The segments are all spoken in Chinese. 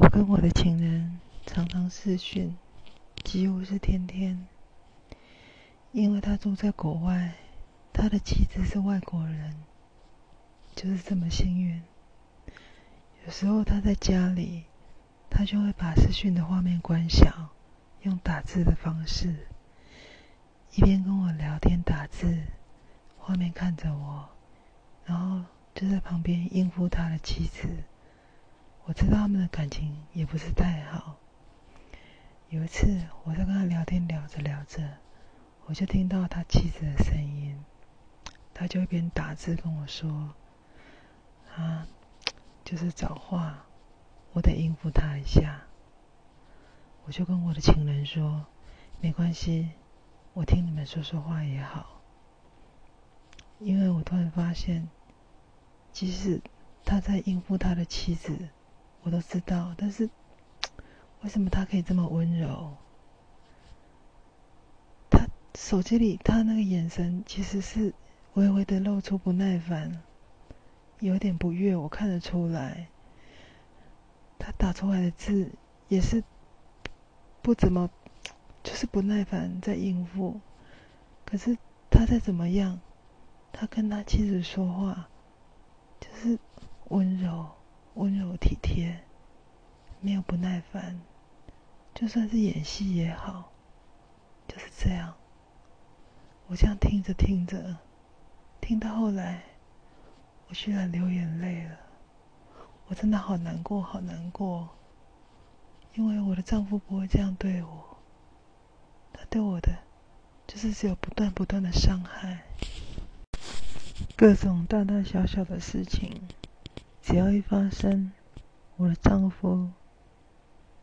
我跟我的情人常常视讯，几乎是天天。因为他住在国外，他的妻子是外国人，就是这么幸运。有时候他在家里，他就会把视讯的画面关小，用打字的方式，一边跟我聊天打字，画面看着我，然后就在旁边应付他的妻子。我知道他们的感情也不是太好。有一次，我在跟他聊天，聊着聊着，我就听到他妻子的声音，他就一边打字跟我说：“啊，就是找话，我得应付他一下。”我就跟我的情人说：“没关系，我听你们说说话也好。”因为我突然发现，即使他在应付他的妻子。我都知道，但是为什么他可以这么温柔？他手机里他那个眼神其实是微微的露出不耐烦，有点不悦，我看得出来。他打出来的字也是不怎么，就是不耐烦在应付。可是他再怎么样，他跟他妻子说话就是温柔。温柔体贴，没有不耐烦，就算是演戏也好，就是这样。我这样听着听着，听到后来，我居然流眼泪了。我真的好难过，好难过，因为我的丈夫不会这样对我，他对我的就是只有不断不断的伤害，各种大大小小的事情。只要一发生，我的丈夫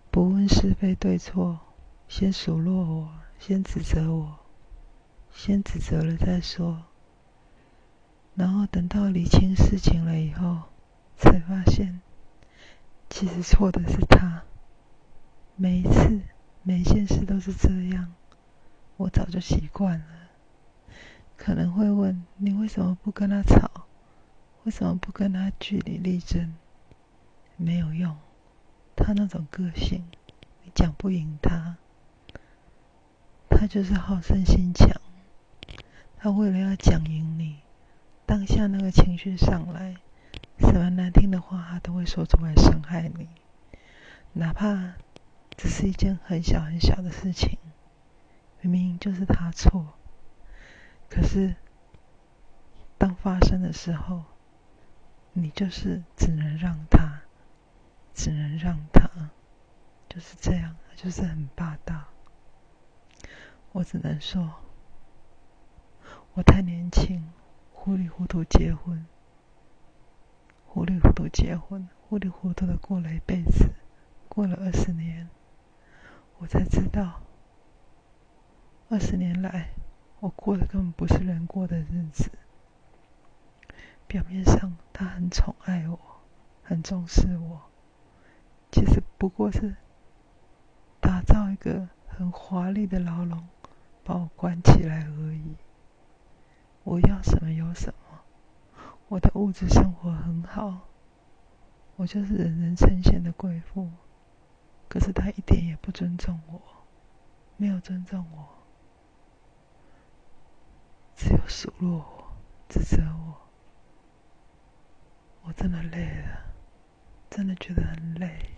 不问是非对错，先数落我，先指责我，先指责了再说。然后等到理清事情了以后，才发现其实错的是他。每一次，每件事都是这样，我早就习惯了。可能会问你为什么不跟他吵？为什么不跟他据理力争？没有用，他那种个性，你讲不赢他。他就是好胜心强，他为了要讲赢你，当下那个情绪上来，什么难听的话他都会说出来伤害你，哪怕只是一件很小很小的事情，明明就是他错，可是当发生的时候。你就是只能让他，只能让他，就是这样，就是很霸道。我只能说，我太年轻，糊里糊涂结婚，糊里糊涂结婚，糊里糊涂的过了一辈子，过了二十年，我才知道，二十年来，我过的根本不是人过的日子。表面上他很宠爱我，很重视我，其实不过是打造一个很华丽的牢笼，把我关起来而已。我要什么有什么，我的物质生活很好，我就是人人称羡的贵妇。可是他一点也不尊重我，没有尊重我，只有数落我，指责我。真的累了，真的觉得很累。